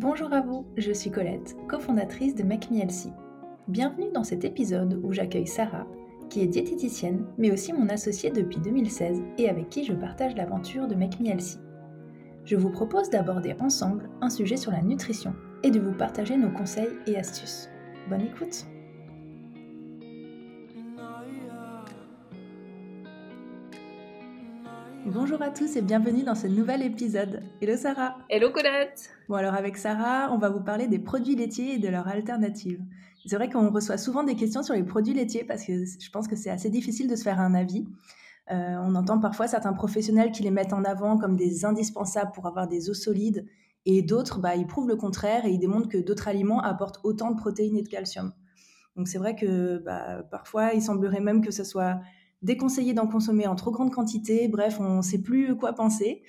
Bonjour à vous, je suis Colette, cofondatrice de Make. Bienvenue dans cet épisode où j'accueille Sarah, qui est diététicienne, mais aussi mon associée depuis 2016 et avec qui je partage l'aventure de Make. Je vous propose d'aborder ensemble un sujet sur la nutrition et de vous partager nos conseils et astuces. Bonne écoute Bonjour à tous et bienvenue dans ce nouvel épisode. Hello Sarah Hello Colette Bon alors avec Sarah, on va vous parler des produits laitiers et de leurs alternatives. C'est vrai qu'on reçoit souvent des questions sur les produits laitiers parce que je pense que c'est assez difficile de se faire un avis. Euh, on entend parfois certains professionnels qui les mettent en avant comme des indispensables pour avoir des os solides et d'autres, bah, ils prouvent le contraire et ils démontrent que d'autres aliments apportent autant de protéines et de calcium. Donc c'est vrai que bah, parfois il semblerait même que ce soit déconseillé d'en consommer en trop grande quantité. Bref, on ne sait plus quoi penser.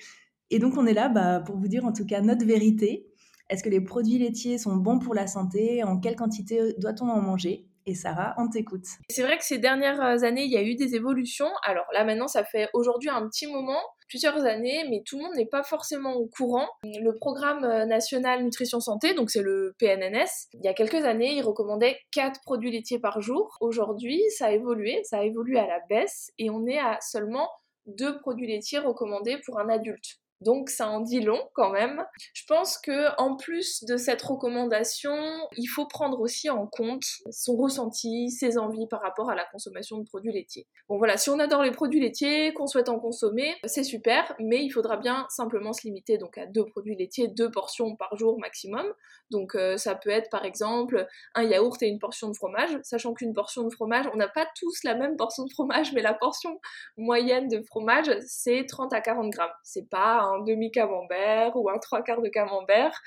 Et donc, on est là bah, pour vous dire en tout cas notre vérité. Est-ce que les produits laitiers sont bons pour la santé? En quelle quantité doit-on en manger? Et Sarah, on t'écoute. C'est vrai que ces dernières années, il y a eu des évolutions. Alors là maintenant, ça fait aujourd'hui un petit moment, plusieurs années, mais tout le monde n'est pas forcément au courant. Le programme national nutrition santé, donc c'est le PNNS, il y a quelques années, il recommandait 4 produits laitiers par jour. Aujourd'hui, ça a évolué, ça a évolué à la baisse et on est à seulement 2 produits laitiers recommandés pour un adulte. Donc ça en dit long quand même. Je pense que en plus de cette recommandation, il faut prendre aussi en compte son ressenti, ses envies par rapport à la consommation de produits laitiers. Bon voilà, si on adore les produits laitiers, qu'on souhaite en consommer, c'est super, mais il faudra bien simplement se limiter donc à deux produits laitiers, deux portions par jour maximum. Donc euh, ça peut être par exemple un yaourt et une portion de fromage, sachant qu'une portion de fromage, on n'a pas tous la même portion de fromage, mais la portion moyenne de fromage, c'est 30 à 40 grammes. C'est pas demi-camembert ou un trois quarts de camembert.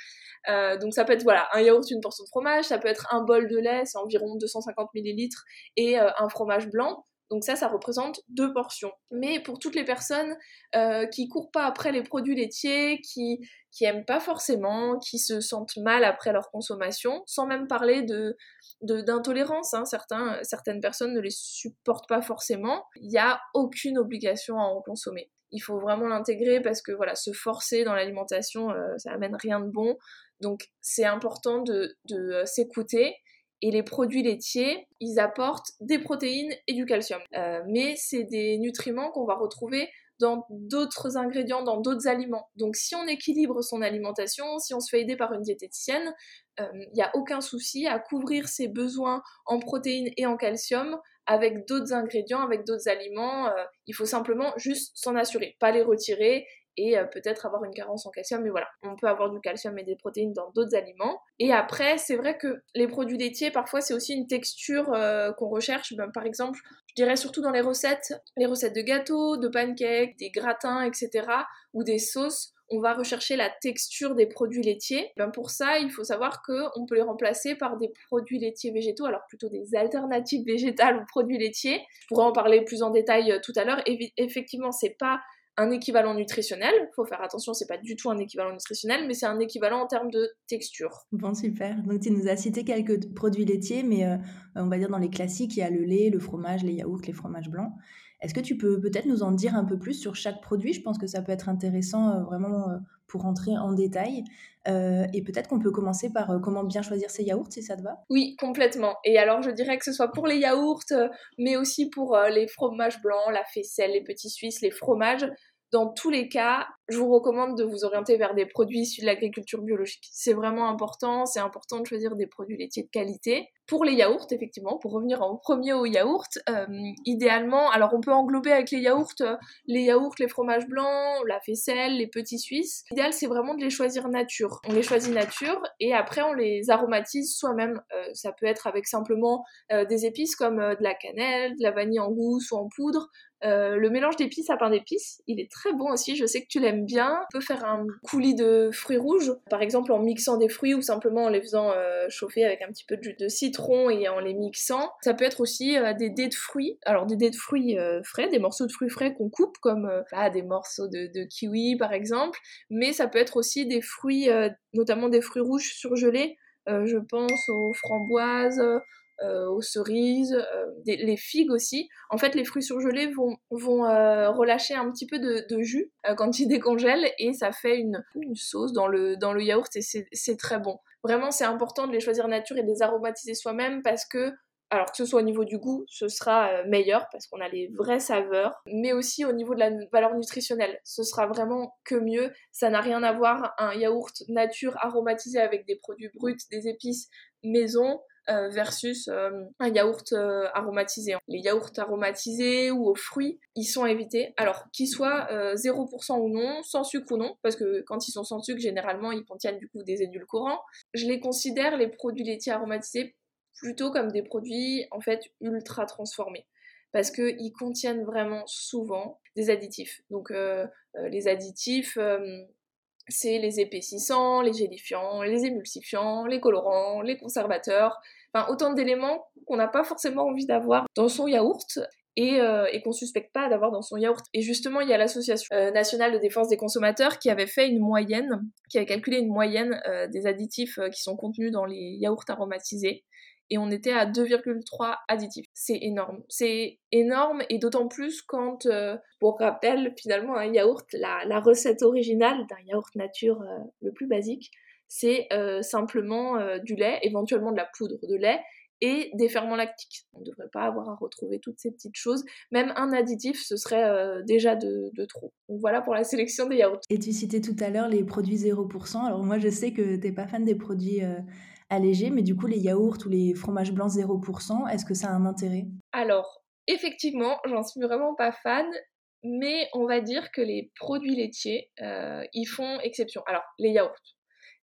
Euh, donc ça peut être voilà un yaourt, une portion de fromage, ça peut être un bol de lait, c'est environ 250 millilitres, et euh, un fromage blanc. Donc ça, ça représente deux portions. Mais pour toutes les personnes euh, qui courent pas après les produits laitiers, qui qui aiment pas forcément, qui se sentent mal après leur consommation, sans même parler de d'intolérance, hein. certaines personnes ne les supportent pas forcément, il n'y a aucune obligation à en consommer il faut vraiment l'intégrer parce que voilà, se forcer dans l'alimentation, euh, ça amène rien de bon. Donc c'est important de, euh, s'écouter. Et les produits laitiers, ils apportent des protéines et du calcium. Euh, mais c'est des nutriments qu'on va retrouver dans d'autres ingrédients, dans d'autres aliments. Donc si on équilibre son alimentation, si on se fait aider par une diététicienne, il n'y a aucun souci à couvrir ses besoins en protéines et en calcium avec d'autres ingrédients, avec d'autres aliments. Euh, il faut simplement juste s'en assurer, pas les retirer et euh, peut-être avoir une carence en calcium. Mais voilà, on peut avoir du calcium et des protéines dans d'autres aliments. Et après, c'est vrai que les produits laitiers, parfois, c'est aussi une texture euh, qu'on recherche. Ben, par exemple, je dirais surtout dans les recettes, les recettes de gâteaux, de pancakes, des gratins, etc. ou des sauces on va rechercher la texture des produits laitiers. Ben pour ça, il faut savoir qu'on peut les remplacer par des produits laitiers végétaux, alors plutôt des alternatives végétales aux produits laitiers. Je pourrais en parler plus en détail euh, tout à l'heure. Effectivement, c'est pas un équivalent nutritionnel. Il faut faire attention, c'est pas du tout un équivalent nutritionnel, mais c'est un équivalent en termes de texture. Bon, super. Donc, tu nous as cité quelques produits laitiers, mais euh, on va dire dans les classiques, il y a le lait, le fromage, les yaourts, les fromages blancs. Est-ce que tu peux peut-être nous en dire un peu plus sur chaque produit? Je pense que ça peut être intéressant euh, vraiment euh, pour rentrer en détail. Euh, et peut-être qu'on peut commencer par comment bien choisir ses yaourts, si ça te va? Oui, complètement. Et alors, je dirais que ce soit pour les yaourts, mais aussi pour les fromages blancs, la faisselle, les petits suisses, les fromages. Dans tous les cas, je vous recommande de vous orienter vers des produits issus de l'agriculture biologique. C'est vraiment important, c'est important de choisir des produits laitiers de qualité. Pour les yaourts, effectivement, pour revenir en premier aux yaourts, euh, idéalement, alors on peut englober avec les yaourts euh, les yaourts, les fromages blancs, la faisselle, les petits suisses. L'idéal, c'est vraiment de les choisir nature. On les choisit nature et après on les aromatise soi-même. Euh, ça peut être avec simplement des épices comme de la cannelle, de la vanille en gousse ou en poudre. le mélange d'épices à pain d'épices, il est très bon aussi, je sais que tu l'aimes bien. On peut faire un coulis de fruits rouges, par exemple en mixant des fruits ou simplement en les faisant chauffer avec un petit peu de jus de citron et en les mixant. Ça peut être aussi euh, des dés de fruits, alors des dés de fruits euh, frais, des morceaux de fruits frais qu'on coupe comme bah, des morceaux de, kiwi par exemple, mais ça peut être aussi des fruits, notamment des fruits rouges surgelés. je pense aux framboises, aux cerises, les figues aussi. En fait, les fruits surgelés vont, relâcher un petit peu de, jus quand ils décongèlent et ça fait une, sauce dans le yaourt et c'est très bon. Vraiment, c'est important de les choisir nature et de les aromatiser soi-même parce que alors que ce soit au niveau du goût, ce sera euh, meilleur parce qu'on a les vraies saveurs, mais aussi au niveau de la valeur nutritionnelle, ce sera vraiment que mieux. Ça n'a rien à voir un yaourt nature aromatisé avec des produits bruts, des épices maison euh, versus euh, un yaourt aromatisé. Les yaourts aromatisés ou aux fruits, ils sont à éviter. Alors qu'ils soient 0% ou non, sans sucre ou non, parce que quand ils sont sans sucre, généralement ils contiennent du coup des édulcorants. Je les considère les produits laitiers aromatisés plutôt comme des produits en fait ultra transformés parce qu'ils contiennent vraiment souvent des additifs. Donc euh, euh, les additifs, euh, c'est les épaississants, les gélifiants, les émulsifiants, les colorants, les conservateurs, enfin autant d'éléments qu'on n'a pas forcément envie d'avoir dans son yaourt. Et, et qu'on suspecte pas d'avoir dans son yaourt. Et justement, il y a l'Association nationale de défense des consommateurs qui avait fait une moyenne, qui a calculé une moyenne des additifs qui sont contenus dans les yaourts aromatisés et on était à 2,3 additifs. C'est énorme. C'est énorme et d'autant plus quand, euh, pour rappel, finalement, un yaourt, la, recette originale d'un yaourt nature euh, le plus basique, c'est euh, simplement du lait, éventuellement de la poudre de lait et des ferments lactiques. On ne devrait pas avoir à retrouver toutes ces petites choses. Même un additif, ce serait déjà de, de, trop. Donc voilà pour la sélection des yaourts. Et tu citais tout à l'heure les produits 0%. Alors moi, je sais que tu n'es pas fan des produits allégé, mais du coup, les yaourts ou les fromages blancs 0%, est-ce que ça a un intérêt? Alors, effectivement, j'en suis vraiment pas fan, mais on va dire que les produits laitiers, euh, ils font exception. Alors, les yaourts.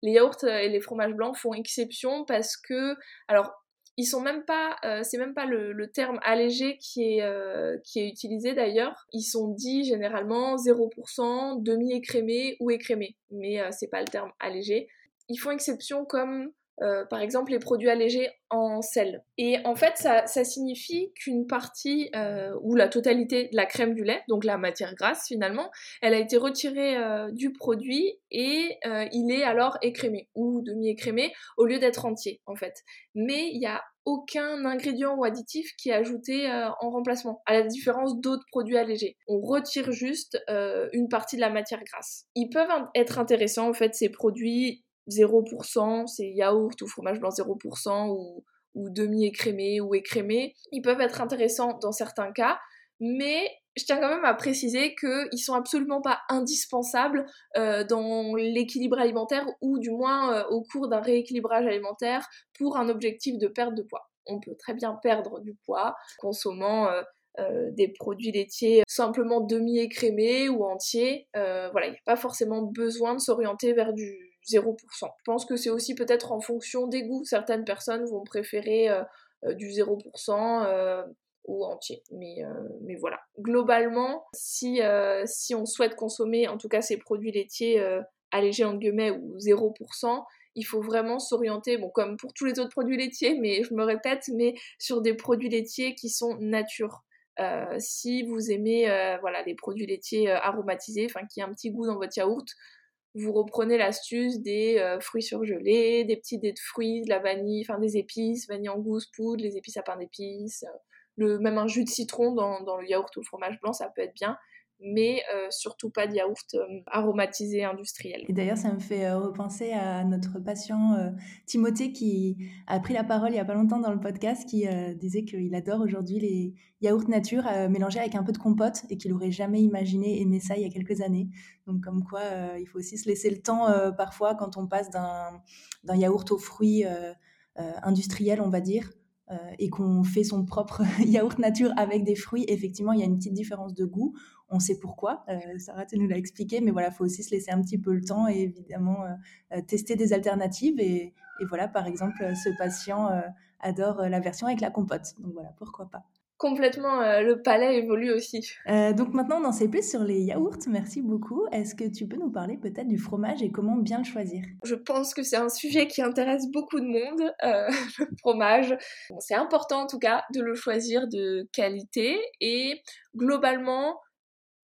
Les yaourts et les fromages blancs font exception parce que, alors, ils sont même pas, euh, c'est même pas le, terme allégé qui est, euh, qui est utilisé d'ailleurs. Ils sont dits généralement 0%, demi-écrémé ou écrémé, mais c'est pas le terme allégé. Ils font exception comme euh, par exemple les produits allégés en sel. Et en fait, ça, signifie qu'une partie euh, ou la totalité de la crème du lait, donc la matière grasse finalement, elle a été retirée euh, du produit et il est alors écrémé ou demi-écrémé au lieu d'être entier en fait. Mais il n'y a aucun ingrédient ou additif qui est ajouté en remplacement, à la différence d'autres produits allégés. On retire juste une partie de la matière grasse. Ils peuvent être intéressants en fait ces produits 0%, c'est yaourt ou fromage blanc 0% ou, ou demi-écrémé ou écrémé. Ils peuvent être intéressants dans certains cas, mais je tiens quand même à préciser qu'ils sont absolument pas indispensables euh, dans l'équilibre alimentaire ou du moins euh, au cours d'un rééquilibrage alimentaire pour un objectif de perte de poids. On peut très bien perdre du poids consommant euh, des produits laitiers simplement demi-écrémés ou entiers. voilà, il n'y a pas forcément besoin de s'orienter vers du 0%. Je pense que c'est aussi peut-être en fonction des goûts. Certaines personnes vont préférer euh, euh, du 0% euh, ou entier. Mais, mais voilà. Globalement, si, si on souhaite consommer en tout cas ces produits laitiers allégés en guillemets ou 0%, il faut vraiment s'orienter, bon comme pour tous les autres produits laitiers, mais je me répète, mais sur des produits laitiers qui sont nature. si vous aimez voilà les produits laitiers aromatisés, enfin qui a un petit goût dans votre yaourt, vous reprenez l'astuce des euh, fruits surgelés, des petits dés de fruits, de la vanille, enfin des épices, vanille en gousse, poudre, les épices à pain d'épices, euh, le, même un jus de citron dans, dans, le yaourt ou le fromage blanc, ça peut être bien mais euh, surtout pas de yaourt euh, aromatisé industriel. Et d'ailleurs, ça me fait euh, repenser à notre patient Timothée qui a pris la parole il y a pas longtemps dans le podcast, qui disait qu'il adore aujourd'hui les yaourts nature mélangés avec un peu de compote et qu'il aurait jamais imaginé aimer ça il y a quelques années. Donc comme quoi, il faut aussi se laisser le temps parfois quand on passe d'un yaourt aux fruits industriels, on va dire, et qu'on fait son propre yaourt nature avec des fruits, effectivement, il y a une petite différence de goût on sait pourquoi. Euh, Sarah, tu nous l'as expliqué, mais voilà, il faut aussi se laisser un petit peu le temps et évidemment euh, euh, tester des alternatives. Et, voilà, par exemple, ce patient adore la version avec la compote. Donc voilà, pourquoi pas. Complètement, le palais évolue aussi. donc maintenant, on en sait plus sur les yaourts. Merci beaucoup. Est-ce que tu peux nous parler peut-être du fromage et comment bien le choisir? Je pense que c'est un sujet qui intéresse beaucoup de monde, le fromage. c'est important en tout cas de le choisir de qualité et globalement,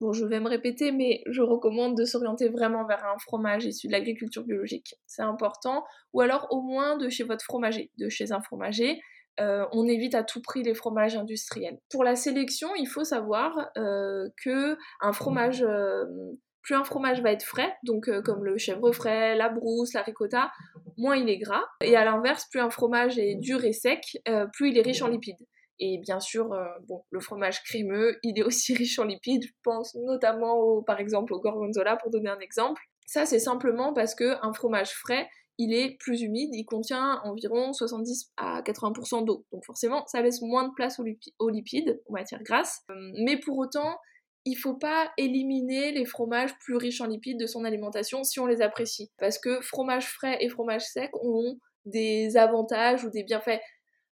Bon, je vais me répéter, mais je recommande de s'orienter vraiment vers un fromage issu de l'agriculture biologique. C'est important. Ou alors au moins de chez votre fromager, de chez un fromager. On évite à tout prix les fromages industriels. Pour la sélection, il faut savoir que un fromage plus un fromage va être frais, donc comme le chèvre frais, la brousse, la ricotta, moins il est gras. Et à l'inverse, plus un fromage est dur et sec, plus il est riche en lipides. Et bien sûr, euh, bon, le fromage crémeux, il est aussi riche en lipides. Je pense notamment, au, par exemple, au gorgonzola, pour donner un exemple. Ça, c'est simplement parce qu'un fromage frais, il est plus humide, il contient environ 70 à 80% d'eau. Donc forcément, ça laisse moins de place aux, lipides, aux matières grasses. Euh, mais pour autant, il faut pas éliminer les fromages plus riches en lipides de son alimentation si on les apprécie. Parce que fromage frais et fromage sec ont des avantages ou des bienfaits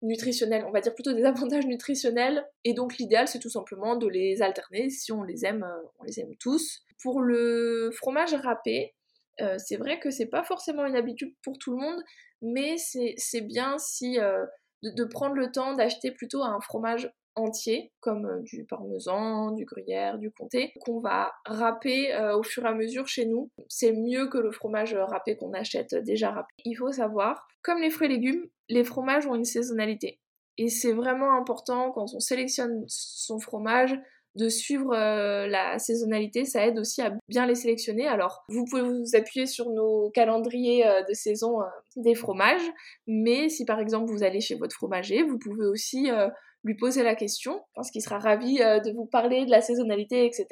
nutritionnels, on va dire plutôt des avantages nutritionnels, et donc l'idéal c'est tout simplement de les alterner si on les aime, euh, on les aime tous. Pour le fromage râpé, euh, c'est vrai que c'est pas forcément une habitude pour tout le monde, mais c'est bien si euh, de, prendre le temps d'acheter plutôt un fromage entier, comme du parmesan, du gruyère, du comté, qu'on va râper au fur et à mesure chez nous. C'est mieux que le fromage râpé qu'on achète déjà râpé. Il faut savoir, comme les fruits et légumes, les fromages ont une saisonnalité. Et c'est vraiment important quand on sélectionne son fromage de suivre euh, la saisonnalité, ça aide aussi à bien les sélectionner. Alors, vous pouvez vous appuyer sur nos calendriers euh, de saison euh, des fromages, mais si par exemple vous allez chez votre fromager, vous pouvez aussi lui poser la question, pense qu'il sera ravi de vous parler de la saisonnalité, etc.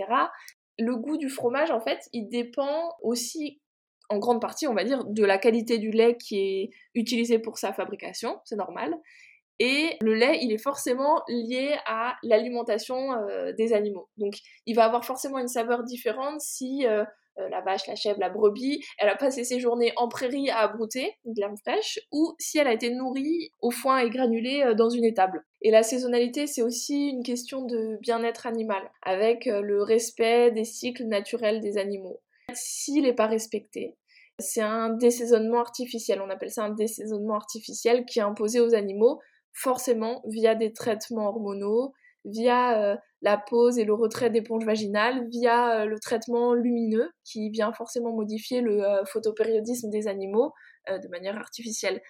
Le goût du fromage, en fait, il dépend aussi en grande partie, on va dire, de la qualité du lait qui est utilisé pour sa fabrication, c'est normal. Et le lait, il est forcément lié à l'alimentation euh, des animaux. Donc, il va avoir forcément une saveur différente si euh, euh, la vache, la chèvre, la brebis, elle a passé ses journées en prairie à brouter de l'herbe fraîche, ou si elle a été nourrie au foin et granulée dans une étable. Et la saisonnalité, c'est aussi une question de bien-être animal, avec le respect des cycles naturels des animaux s'il n'est pas respecté. C'est un désaisonnement artificiel, on appelle ça un désaisonnement artificiel qui est imposé aux animaux, forcément via des traitements hormonaux, via euh, la pose et le retrait d'éponges vaginales, via euh, le traitement lumineux qui vient forcément modifier le euh, photopériodisme des animaux de manière artificielle.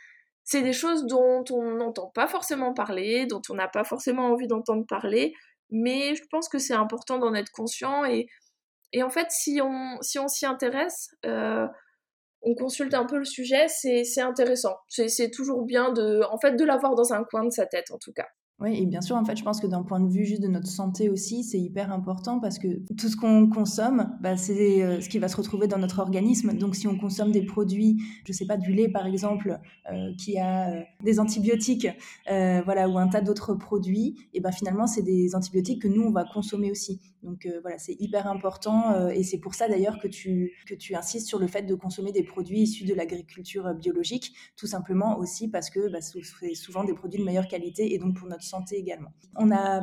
C'est des choses dont on n'entend pas forcément parler, dont on n'a pas forcément envie d'entendre parler, mais je pense que c'est important d'en être conscient et et en fait, si on si on s'y intéresse, on consulte un peu le sujet, c'est intéressant. C'est toujours bien de, en fait, de l'avoir dans un coin de sa tête, en tout cas. Oui, et bien sûr, en fait, je pense que d'un point de vue juste de notre santé aussi, c'est hyper important parce que tout ce qu'on consomme, bah, c'est euh, ce qui va se retrouver dans notre organisme. Donc, si on consomme des produits, je sais pas, du lait par exemple, euh, qui a euh, des antibiotiques, voilà, ou un tas d'autres produits, et ben finalement, c'est des antibiotiques que nous on va consommer aussi. Donc voilà, c'est hyper important et c'est pour ça d'ailleurs que tu que tu insistes sur le fait de consommer des produits issus de l'agriculture biologique, tout simplement aussi parce que bah, c'est souvent des produits de meilleure qualité et donc pour notre santé également. On a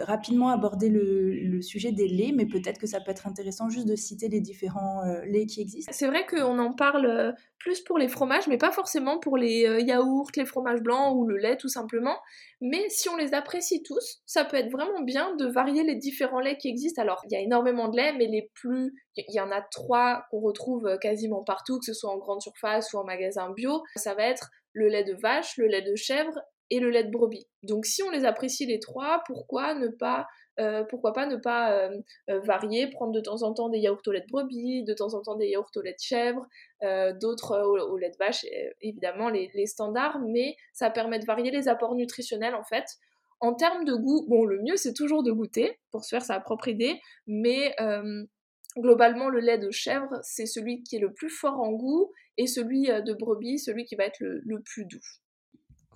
rapidement abordé le, sujet des laits, mais peut-être que ça peut être intéressant juste de citer les différents euh, laits qui existent. C'est vrai qu'on en parle euh, plus pour les fromages, mais pas forcément pour les euh, yaourts, les fromages blancs ou le lait tout simplement. Mais si on les apprécie tous, ça peut être vraiment bien de varier les différents laits qui existent. Alors, il y a énormément de laits, mais les plus... Il y en a trois qu'on retrouve quasiment partout, que ce soit en grande surface ou en magasin bio. Ça va être le lait de vache, le lait de chèvre et le lait de brebis. Donc si on les apprécie les trois, pourquoi ne pas euh, ne pas euh, euh, varier, prendre de temps en temps des yaourts au lait de brebis, de temps en temps des yaourts au lait de chèvre, d'autres au, lait de vache, évidemment les, les, standards, mais ça permet de varier les apports nutritionnels en fait. En termes de goût, bon le mieux c'est toujours de goûter pour se faire sa propre idée, mais globalement le lait de chèvre c'est celui qui est le plus fort en goût et celui de brebis celui qui va être le plus doux.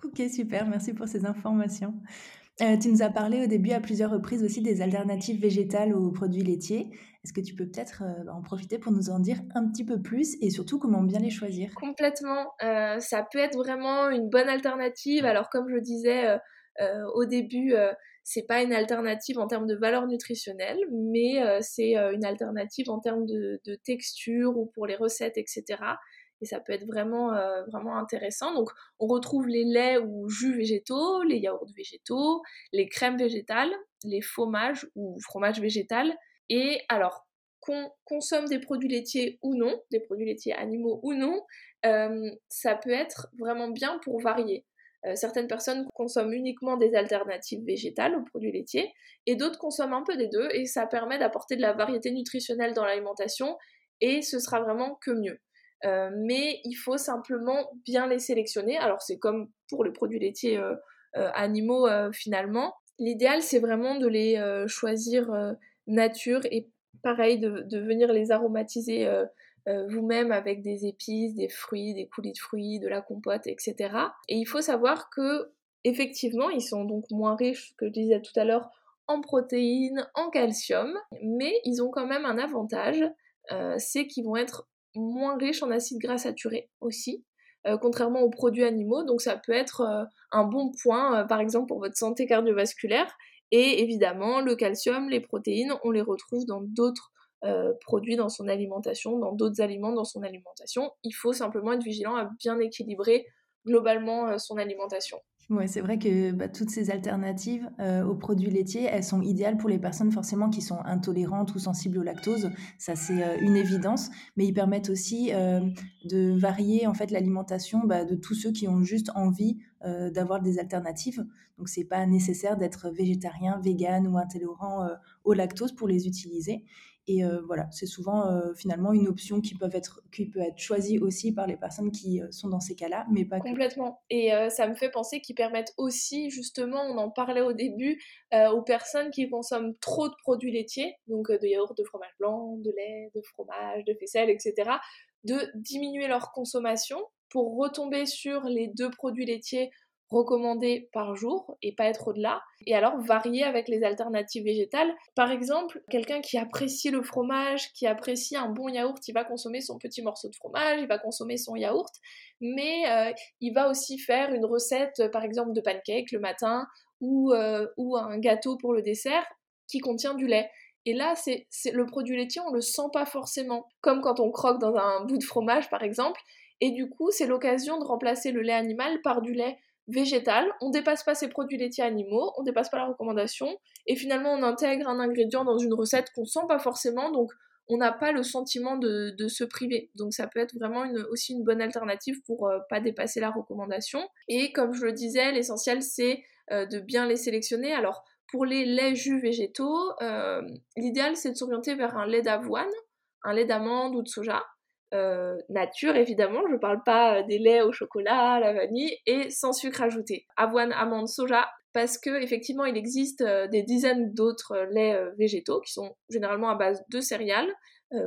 Ok, super, merci pour ces informations. Euh, tu nous as parlé au début à plusieurs reprises aussi des alternatives végétales aux produits laitiers. Est-ce que tu peux peut-être euh, en profiter pour nous en dire un petit peu plus et surtout comment bien les choisir? Complètement. Euh, ça peut être vraiment une bonne alternative. Alors comme je disais au début, c'est pas une alternative en termes de valeur nutritionnelle, mais c'est une alternative en termes de, texture ou pour les recettes, etc et ça peut être vraiment, euh, vraiment intéressant. Donc on retrouve les laits ou jus végétaux, les yaourts végétaux, les crèmes végétales, les fromages ou fromages végétal. Et alors, qu'on consomme des produits laitiers ou non, des produits laitiers animaux ou non, euh, ça peut être vraiment bien pour varier. certaines personnes consomment uniquement des alternatives végétales aux produits laitiers et d'autres consomment un peu des deux et ça permet d'apporter de la variété nutritionnelle dans l'alimentation et ce sera vraiment que mieux. Mais il faut simplement bien les sélectionner. Alors c'est comme pour les produits laitiers animaux finalement. L'idéal c'est vraiment de les choisir nature et pareil de, de venir les aromatiser euh, vous-même avec des épices, des fruits, des coulis de fruits, de la compote, etc. Et il faut savoir que effectivement, ils sont donc moins riches, que je disais tout à l'heure, en protéines, en calcium, mais ils ont quand même un avantage, euh, c'est qu'ils vont être moins riches en acides gras saturés aussi, euh, contrairement aux produits animaux. Donc ça peut être un bon point, par exemple, pour votre santé cardiovasculaire. Et évidemment, le calcium, les protéines, on les retrouve dans d'autres euh, produits dans son alimentation, dans d'autres aliments dans son alimentation. Il faut simplement être vigilant à bien équilibrer globalement euh, son alimentation. Oui, c'est vrai que bah, toutes ces alternatives euh, aux produits laitiers, elles sont idéales pour les personnes forcément qui sont intolérantes ou sensibles au lactose. Ça, c'est une évidence. Mais ils permettent aussi de varier en fait l'alimentation bah, de tous ceux qui ont juste envie d'avoir des alternatives. Donc, c'est pas nécessaire d'être végétarien, vegan ou intolérant au lactose pour les utiliser. Et euh, voilà, c'est souvent euh, finalement une option qui, peut être, qui peut être choisie aussi par les personnes qui euh, sont dans ces cas-là, mais pas Complètement. Et ça me fait penser qu'ils permettent aussi, justement, on en parlait au début, aux personnes qui consomment trop de produits laitiers, donc de yaourt, de fromage blanc, de lait, de fromage, de faisselle, etc., de diminuer leur consommation pour retomber sur les deux produits laitiers recommandé par jour et pas être au-delà. Et alors varier avec les alternatives végétales. Par exemple, quelqu'un qui apprécie le fromage, qui apprécie un bon yaourt, il va consommer son petit morceau de fromage, il va consommer son yaourt, mais euh, il va aussi faire une recette, par exemple, de pancake le matin ou, euh, ou un gâteau pour le dessert qui contient du lait. Et là, c'est le produit laitier, on le sent pas forcément, comme quand on croque dans un bout de fromage, par exemple. Et du coup, c'est l'occasion de remplacer le lait animal par du lait végétal, on dépasse pas ces produits laitiers animaux, on dépasse pas la recommandation, et finalement on intègre un ingrédient dans une recette qu'on sent pas forcément, donc on n'a pas le sentiment de, se priver. Donc ça peut être vraiment aussi une bonne alternative pour euh, pas dépasser la recommandation. Et comme je le disais, l'essentiel c'est euh, de bien les sélectionner. Alors pour les laits jus végétaux, euh, l'idéal c'est de s'orienter vers un lait d'avoine, un lait d'amande ou de soja. Euh, nature évidemment, je parle pas euh, des laits au chocolat, la vanille et sans sucre ajouté. Avoine, amande, soja, parce que effectivement il existe euh, des dizaines d'autres laits végétaux qui sont généralement à base de céréales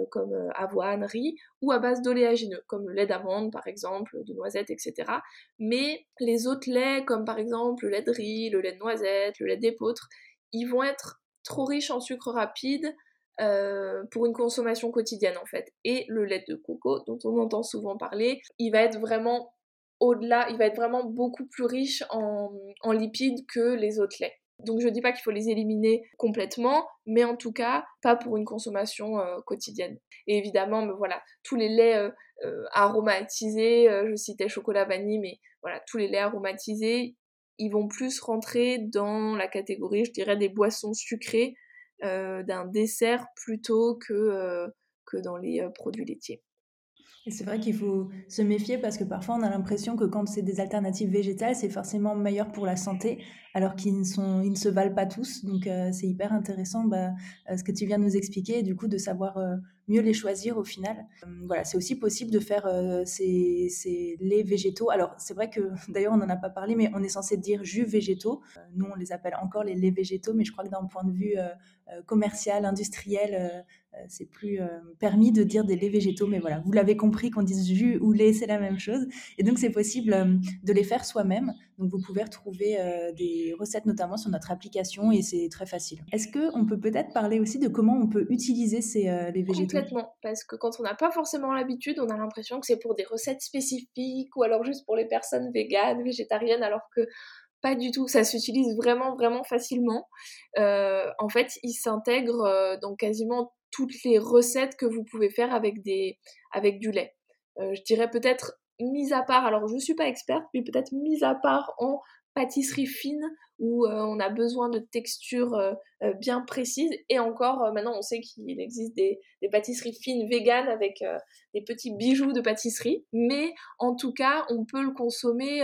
comme avoine, riz ou à base d'oléagineux comme le lait d'amande par exemple, de noisettes, etc. Mais les autres laits comme par exemple le lait de riz, le lait de noisette, le lait d'épeautre, ils vont être trop riches en sucre rapide, euh, pour une consommation quotidienne en fait. Et le lait de coco, dont on entend souvent parler, il va être vraiment au-delà, il va être vraiment beaucoup plus riche en, lipides que les autres laits. Donc je dis pas qu'il faut les éliminer complètement, mais en tout cas pas pour une consommation euh, quotidienne. Et évidemment, voilà, tous les laits euh, aromatisés, je citais chocolat vanille, mais voilà, tous les laits aromatisés, ils vont plus rentrer dans la catégorie, je dirais, des boissons sucrées d'un dessert plutôt que, euh, que dans les euh, produits laitiers. C'est vrai qu'il faut se méfier parce que parfois on a l'impression que quand c'est des alternatives végétales, c'est forcément meilleur pour la santé, alors qu'ils ne, se valent pas tous. Donc c'est hyper intéressant bah, ce que tu viens de nous expliquer, et du coup de savoir mieux les choisir au final. voilà, c'est aussi possible de faire ces, ces, laits végétaux. Alors c'est vrai que d'ailleurs on n'en a pas parlé, mais on est censé dire jus végétaux. nous on les appelle encore les laits végétaux, mais je crois que d'un point de vue commercial, industriel, euh, c'est plus euh, permis de dire des laits végétaux, mais voilà, vous l'avez compris qu'on dise jus ou lait, c'est la même chose. Et donc c'est possible euh, de les faire soi-même. Donc vous pouvez retrouver des recettes notamment sur notre application et c'est très facile. Est-ce qu'on peut peut-être parler aussi de comment on peut utiliser ces les végétaux? Complètement, parce que quand on n'a pas forcément l'habitude, on a l'impression que c'est pour des recettes spécifiques ou alors juste pour les personnes véganes, végétariennes, alors que pas du tout, ça s'utilise vraiment vraiment facilement. en fait, il s'intègre dans quasiment toutes les recettes que vous pouvez faire avec, des, avec du lait. Euh, je dirais peut-être mise à part, alors je ne suis pas experte, mais peut-être mise à part en pâtisserie fine où euh, on a besoin de textures euh, bien précises. Et encore, maintenant, on sait qu'il existe des, des, pâtisseries fines véganes avec des petits bijoux de pâtisserie. Mais en tout cas, on peut le consommer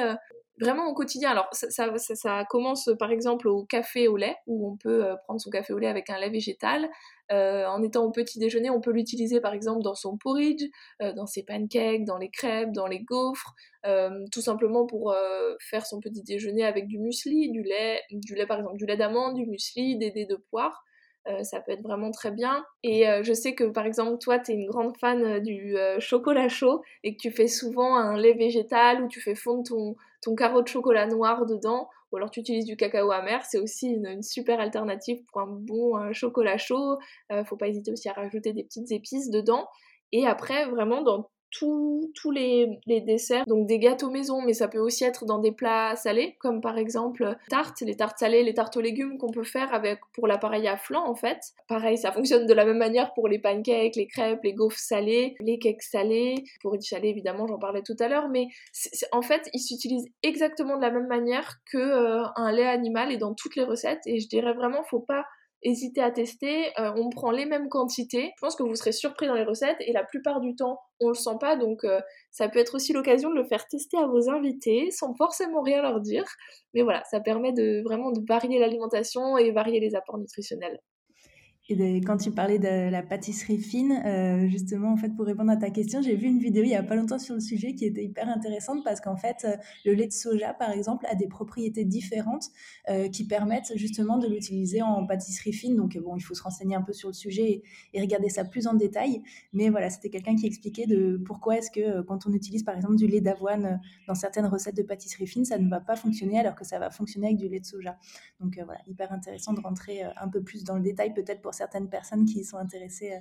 vraiment au quotidien. Alors ça, commence par exemple au café au lait, où on peut euh, prendre son café au lait avec un lait végétal. Euh, en étant au petit déjeuner, on peut l'utiliser par exemple dans son porridge, euh, dans ses pancakes, dans les crêpes, dans les gaufres, tout simplement pour faire son petit déjeuner avec du muesli, du lait, du lait par exemple, du lait d'amande, du muesli, des dés de poire. Euh, ça peut être vraiment très bien. Et euh, je sais que par exemple, toi, tu es une grande fan euh, du chocolat chaud et que tu fais souvent un lait végétal ou tu fais fondre ton, ton carreau de chocolat noir dedans ou alors tu utilises du cacao amer. C'est aussi une, super alternative pour un bon chocolat chaud. faut pas hésiter aussi à rajouter des petites épices dedans. Et après, vraiment, dans tous les, desserts, donc des gâteaux maison, mais ça peut aussi être dans des plats salés, comme par exemple tartes, les tartes salées, les tartes aux légumes qu'on peut faire avec pour l'appareil à flan en fait. Pareil, ça fonctionne de la même manière pour les pancakes, les crêpes, les gaufres salées, les cakes salés. Pour les salés, évidemment, j'en parlais tout à l'heure, mais en fait, ils s'utilisent exactement de la même manière que euh, un lait animal et dans toutes les recettes. Et je dirais vraiment, faut pas hésitez à tester. Euh, on prend les mêmes quantités. Je pense que vous serez surpris dans les recettes et la plupart du temps, on le sent pas. Donc, euh, ça peut être aussi l'occasion de le faire tester à vos invités sans forcément rien leur dire. Mais voilà, ça permet de vraiment de varier l'alimentation et varier les apports nutritionnels. Et quand tu parlais de la pâtisserie fine, euh, justement, en fait, pour répondre à ta question, j'ai vu une vidéo il y a pas longtemps sur le sujet qui était hyper intéressante parce qu'en fait, euh, le lait de soja, par exemple, a des propriétés différentes euh, qui permettent justement de l'utiliser en pâtisserie fine. Donc, bon, il faut se renseigner un peu sur le sujet et, regarder ça plus en détail. Mais voilà, c'était quelqu'un qui expliquait de pourquoi est-ce que quand on utilise, par exemple, du lait d'avoine dans certaines recettes de pâtisserie fine, ça ne va pas fonctionner alors que ça va fonctionner avec du lait de soja. Donc, voilà, hyper intéressant de rentrer un peu plus dans le détail peut-être pour certaines personnes qui sont intéressées euh,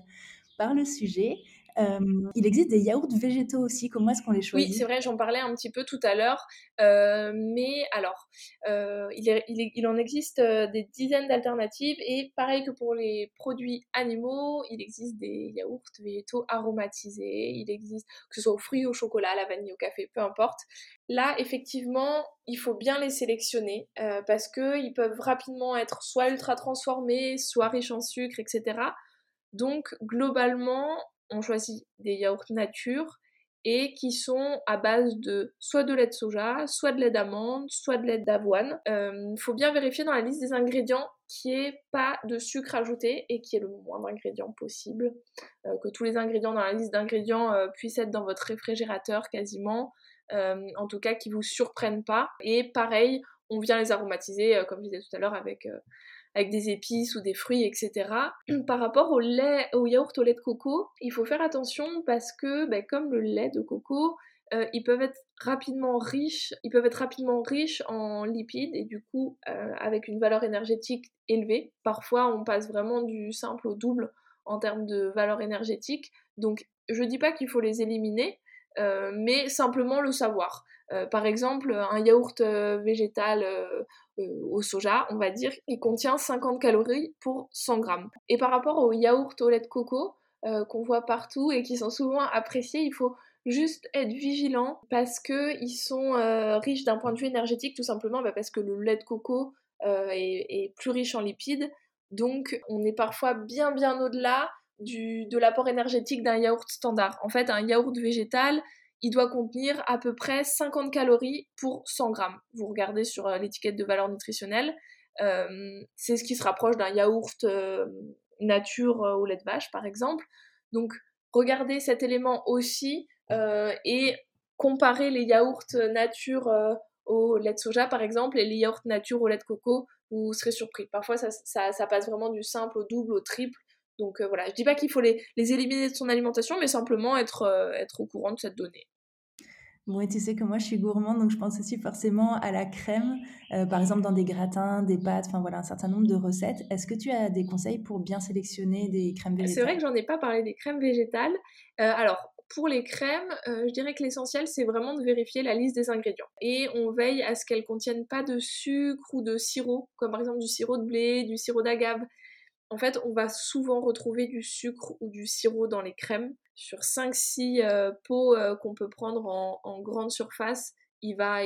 par le sujet. Euh, il existe des yaourts végétaux aussi. Comment est-ce qu'on les choisit? Oui, c'est vrai, j'en parlais un petit peu tout à l'heure. Euh, mais alors, il, il, en existe des dizaines d'alternatives. Et pareil que pour les produits animaux, il existe des yaourts végétaux aromatisés. Il existe, que ce soit aux fruits, au chocolat, à la vanille, au café, peu importe. Là, effectivement, il faut bien les sélectionner parce qu'ils peuvent rapidement être soit ultra transformés, soit riches en sucre, etc. Donc, globalement, on choisit des yaourts nature et qui sont à base de soit de lait de soja, soit de lait d'amande, soit de lait d'avoine. Il euh, faut bien vérifier dans la liste des ingrédients qu'il n'y ait pas de sucre ajouté et qu'il y ait le moins d'ingrédients possible. Euh, que tous les ingrédients dans la liste d'ingrédients euh, puissent être dans votre réfrigérateur quasiment. en tout cas, ne vous surprennent pas. Et pareil, on vient les aromatiser, comme je disais tout à l'heure, avec avec des épices ou des fruits, etc. Par rapport au lait, au yaourt au lait de coco, il faut faire attention parce que, ben, comme le lait de coco, euh, ils peuvent être rapidement riches, ils peuvent être rapidement riches en lipides et du coup euh, avec une valeur énergétique élevée. Parfois, on passe vraiment du simple au double en termes de valeur énergétique. Donc, je dis pas qu'il faut les éliminer, euh, mais simplement le savoir. Par exemple, un yaourt végétal euh, au soja, on va dire, il contient 50 calories pour 100 grammes. Et par rapport aux yaourts au lait de coco euh, qu'on voit partout et qui sont souvent appréciés, il faut juste être vigilant parce que ils sont euh, riches d'un point de vue énergétique tout simplement bah, parce que le lait de coco est, plus riche en lipides. Donc on est parfois bien bien au-delà de l'apport énergétique d'un yaourt standard. En fait, un yaourt végétal, il doit contenir à peu près 50 calories pour 100 grammes. Vous regardez sur euh, l'étiquette de valeur nutritionnelle, euh, c'est ce qui se rapproche d'un yaourt euh, nature au lait de vache, par exemple. Donc, regardez cet élément aussi et comparez les yaourts nature au lait de soja, par exemple, et les yaourts nature au lait de coco, vous serez surpris. Parfois, ça, ça passe vraiment du simple au double, au triple. Donc voilà, je dis pas qu'il faut les, les, éliminer de son alimentation, mais simplement être, être au courant de cette donnée. Bon, et tu sais que moi, je suis gourmande, donc je pense aussi forcément à la crème, euh, par exemple dans des gratins, des pâtes, enfin voilà, un certain nombre de recettes. Est-ce que tu as des conseils pour bien sélectionner des crèmes végétales C'est vrai que j'en ai pas parlé des crèmes végétales. Euh, alors, pour les crèmes, euh, je dirais que l'essentiel, c'est vraiment de vérifier la liste des ingrédients. Et on veille à ce qu'elles contiennent pas de sucre ou de sirop, comme par exemple du sirop de blé, du sirop d'agave. En fait, on va souvent retrouver du sucre ou du sirop dans les crèmes. Sur 5-6 euh, pots euh, qu'on peut prendre en, grande surface, il va,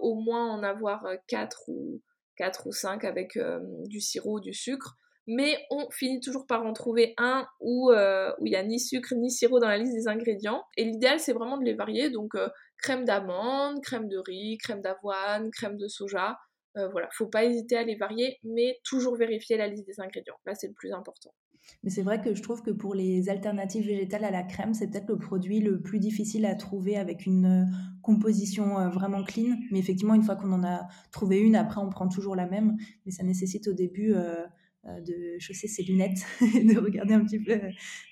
au moins en avoir 4 ou, 4 ou 5 avec euh, du sirop ou du sucre. mais on finit toujours par en trouver un où il n'y a ni sucre ni sirop dans la liste des ingrédients. Et l'idéal, c'est vraiment de les varier, donc crème d'amande, crème de riz, crème d'avoine, crème de soja. Voilà, faut pas hésiter à les varier, mais toujours vérifier la liste des ingrédients. Là, c'est le plus important. Mais c'est vrai que je trouve que pour les alternatives végétales à la crème, c'est peut-être le produit le plus difficile à trouver avec une euh, composition euh, vraiment clean. Mais effectivement, une fois qu'on en a trouvé une, après, on prend toujours la même. Mais ça nécessite au début euh, de chausser ses lunettes et de regarder un petit peu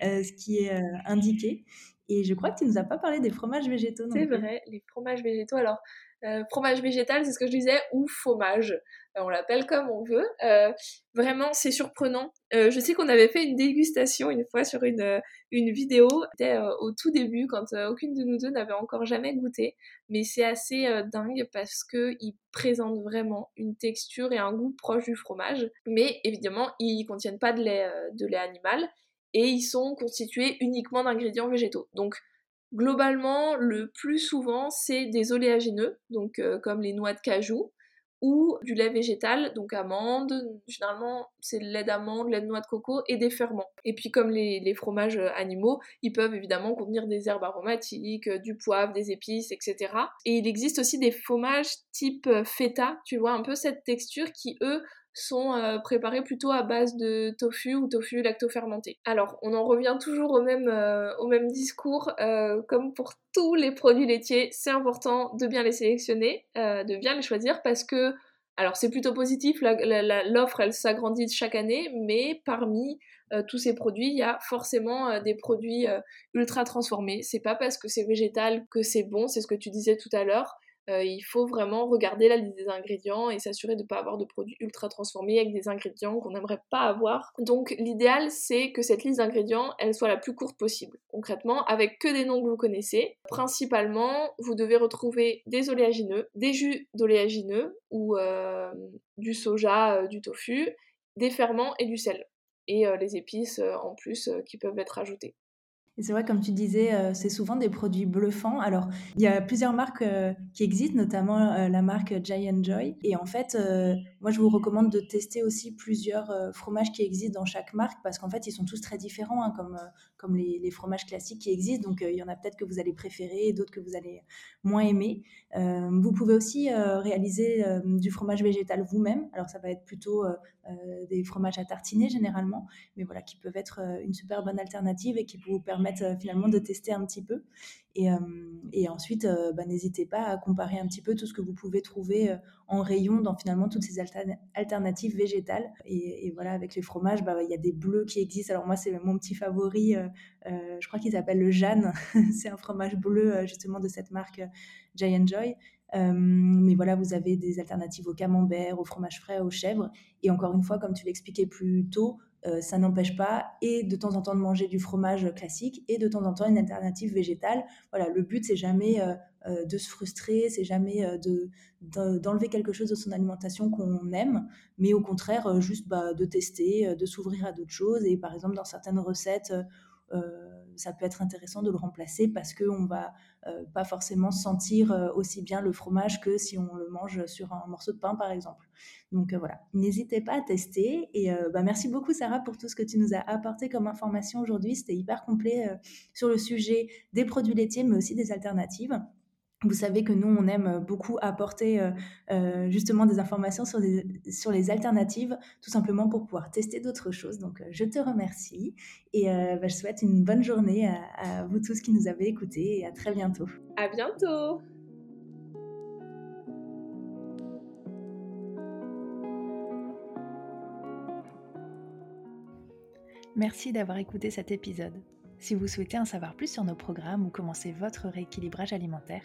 ce qui est indiqué. Et je crois que tu nous as pas parlé des fromages végétaux. C'est vrai, les fromages végétaux. Alors, euh, fromage végétal, c'est ce que je disais, ou fromage. Euh, on l'appelle comme on veut. Euh, vraiment, c'est surprenant. je sais qu'on avait fait une dégustation une fois sur une, une vidéo. C'était au tout début, quand aucune de nous deux n'avait encore jamais goûté. Mais c'est assez dingue parce qu'ils présentent vraiment une texture et un goût proche du fromage. Mais évidemment, ils contiennent pas de lait, de lait animal et ils sont constitués uniquement d'ingrédients végétaux. Donc, Globalement, le plus souvent, c'est des oléagineux, donc euh, comme les noix de cajou, ou du lait végétal, donc amande, généralement c'est le lait d'amande, lait de noix de coco et des ferments. Et puis comme les, fromages euh, animaux, ils peuvent évidemment contenir des herbes aromatiques, euh, du poivre, des épices, etc. Et il existe aussi des fromages type feta, tu vois, un peu cette texture qui eux sont euh, préparés plutôt à base de tofu ou tofu lactofermenté. Alors, on en revient toujours au même, euh, discours, euh, comme pour tous les produits laitiers, c'est important de bien les sélectionner, de bien les choisir parce que, alors c'est plutôt positif, l'offre elle s'agrandit chaque année, mais parmi tous ces produits, il y a forcément des produits ultra transformés. C'est pas parce que c'est végétal que c'est bon, c'est ce que tu disais tout à l'heure. Euh, il faut vraiment regarder la liste des ingrédients et s'assurer de ne pas avoir de produits ultra transformés avec des ingrédients qu'on n'aimerait pas avoir. Donc l'idéal c'est que cette liste d'ingrédients soit la plus courte possible. Concrètement, avec que des noms que vous connaissez. Principalement, vous devez retrouver des oléagineux, des jus d'oléagineux ou euh, du soja, euh, du tofu, des ferments et du sel. Et les épices en plus qui peuvent être ajoutées. Et c'est vrai, comme tu disais, euh, c'est souvent des produits bluffants. Alors, il y a plusieurs marques euh, qui existent, notamment euh, la marque Giant Joy. Et en fait, moi, je vous recommande de tester aussi plusieurs fromages qui existent dans chaque marque, parce qu'en fait, ils sont tous très différents, hein, comme, comme les, les, fromages classiques qui existent. Donc, il y en a peut-être que vous allez préférer et d'autres que vous allez moins aimer. vous pouvez aussi réaliser du fromage végétal vous-même. Alors, ça va être plutôt des fromages à tartiner, généralement, mais voilà, qui peuvent être une super bonne alternative et qui vous permettre euh, finalement de tester un petit peu. Et, euh, ensuite, euh, bah, n'hésitez pas à comparer un petit peu tout ce que vous pouvez trouver en rayon dans finalement toutes ces alternatives végétales. Et, voilà, avec les fromages, bah, il y a des bleus qui existent. Alors moi, c'est mon petit favori. je crois qu'ils s'appelle le Jeanne. c'est un fromage bleu justement de cette marque Giant Joy. mais voilà, vous avez des alternatives au camembert, au fromage frais, aux chèvres. Et encore une fois, comme tu l'expliquais plus tôt, euh, ça n'empêche pas et de temps en temps de manger du fromage classique et de temps en temps une alternative végétale. Voilà, le but c'est jamais euh, euh, de se frustrer, c'est jamais de, d'enlever quelque chose de son alimentation qu'on aime, mais au contraire juste bah, de tester, de s'ouvrir à d'autres choses et par exemple dans certaines recettes ça peut être intéressant de le remplacer parce qu'on va pas forcément sentir aussi bien le fromage que si on le mange sur un morceau de pain, par exemple. Donc voilà, n'hésitez pas à tester. Et bah, merci beaucoup, Sarah, pour tout ce que tu nous as apporté comme information aujourd'hui. C'était hyper complet sur le sujet des produits laitiers, mais aussi des alternatives. Vous savez que nous, on aime beaucoup apporter euh, euh, justement des informations sur, sur les alternatives, tout simplement pour pouvoir tester d'autres choses. Donc, euh, je te remercie et bah, je souhaite une bonne journée à, à, vous tous qui nous avez écoutés et à très bientôt. À bientôt Merci d'avoir écouté cet épisode. Si vous souhaitez en savoir plus sur nos programmes ou commencer votre rééquilibrage alimentaire,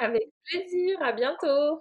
Avec plaisir, à bientôt.